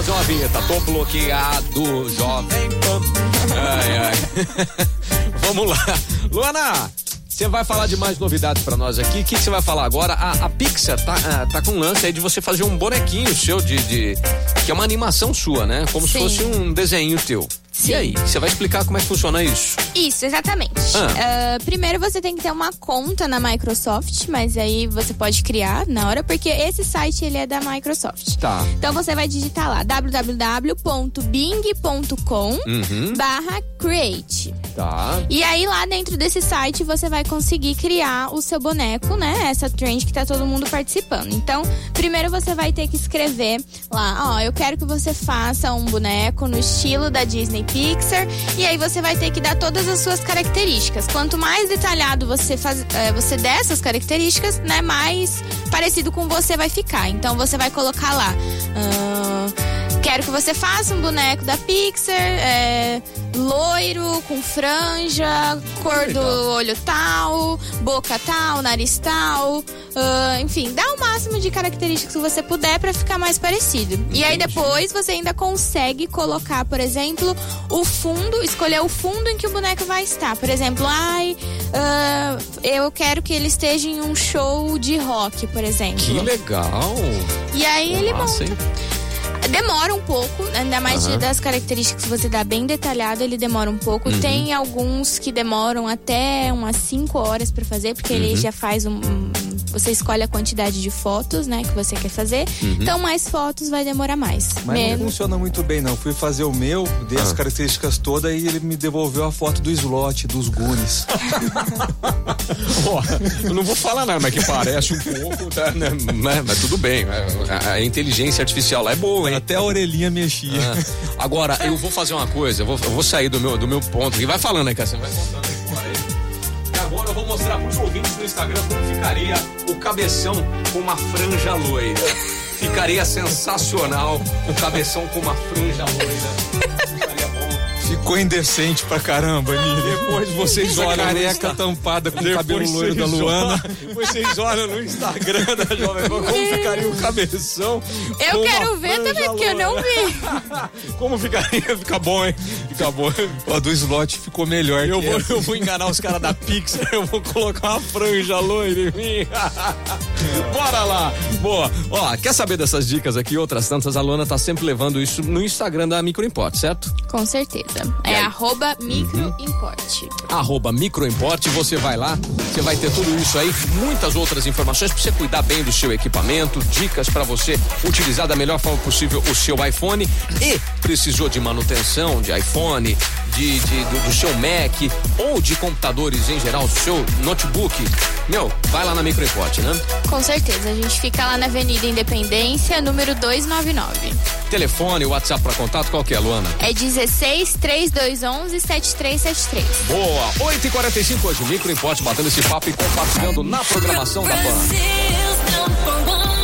fazer uma vinheta. Tô bloqueado, jovem pan. Ai, ai. Vamos lá. Luana, você vai falar de mais novidades para nós aqui. O que você vai falar agora? A, a Pixar tá, uh, tá com um lance aí de você fazer um bonequinho seu de, de que é uma animação sua, né? Como Sim. se fosse um desenho teu. Sim. E aí, você vai explicar como é que funciona isso? Isso, exatamente. Ah. Uh, primeiro você tem que ter uma conta na Microsoft, mas aí você pode criar na hora, porque esse site ele é da Microsoft. Tá. Então você vai digitar lá www.bing.com uhum. barra create. Tá. E aí lá dentro desse site você vai conseguir criar o seu boneco, né? Essa trend que tá todo mundo participando. Então, primeiro você vai ter que escrever lá, ó, eu quero que você faça um boneco no estilo da Disney Pixar. E aí você vai ter que dar todas as suas características. Quanto mais detalhado você faz, é, você der essas características, né, mais parecido com você vai ficar. Então você vai colocar lá. Uh, Quero que você faça um boneco da Pixar, é, loiro, com franja, cor do olho tal, boca tal, nariz tal. Uh, enfim, dá o máximo de características que você puder para ficar mais parecido. Entendi. E aí depois você ainda consegue colocar, por exemplo, o fundo, escolher o fundo em que o boneco vai estar. Por exemplo, ai, uh, eu quero que ele esteja em um show de rock, por exemplo. Que legal! E aí ele monta. Hein? Demora um pouco, ainda mais uhum. das características que você dá bem detalhado, ele demora um pouco. Uhum. Tem alguns que demoram até umas 5 horas para fazer, porque uhum. ele já faz um, um você escolhe a quantidade de fotos, né, que você quer fazer. Uhum. Então, mais fotos vai demorar mais. Mas Menos. não funciona muito bem, não. Fui fazer o meu, dei ah. as características todas e ele me devolveu a foto do slot, dos oh, eu não vou falar nada, mas que parece um pouco, tá, né? mas, mas, tudo bem. A, a, inteligência artificial lá é boa, hein? Até a orelhinha mexia. Ah. Agora, eu vou fazer uma coisa, eu vou, eu vou sair do meu, do meu ponto. E vai falando aí, Cassiano, vai contando aí agora eu vou mostrar para os ouvintes no Instagram como ficaria o cabeção com uma franja loira. Ficaria sensacional o cabeção com uma franja loira. Ficou indecente pra caramba, Emílio. Depois vocês olham. careca tampada com o cabelo loiro da Luana. vocês olham no Instagram da Jovem Pan como ficaria o cabeção. Eu quero ver também, porque eu não vi. como ficaria? Fica bom, hein? Fica bom. O do slot ficou melhor. Eu, vou, eu vou enganar os caras da Pixar, eu vou colocar uma franja loira em mim. Bora lá. Boa. Ó, quer saber dessas dicas aqui outras tantas? A Luana tá sempre levando isso no Instagram da Microimport, certo? Com certeza. É arroba microimporte. Uhum. Arroba microimporte, você vai lá, você vai ter tudo isso aí, muitas outras informações para você cuidar bem do seu equipamento, dicas para você utilizar da melhor forma possível o seu iPhone e precisou de manutenção de iPhone, de, de do, do, seu Mac ou de computadores em geral, do seu notebook, meu, vai lá na Microimport, né? Com certeza, a gente fica lá na Avenida Independência, número 299. Telefone, WhatsApp para contato, qual que é, Luana? É 16 3211 7373. Boa, 8h45 hoje, Microimport batendo esse papo e compartilhando na programação da PAN.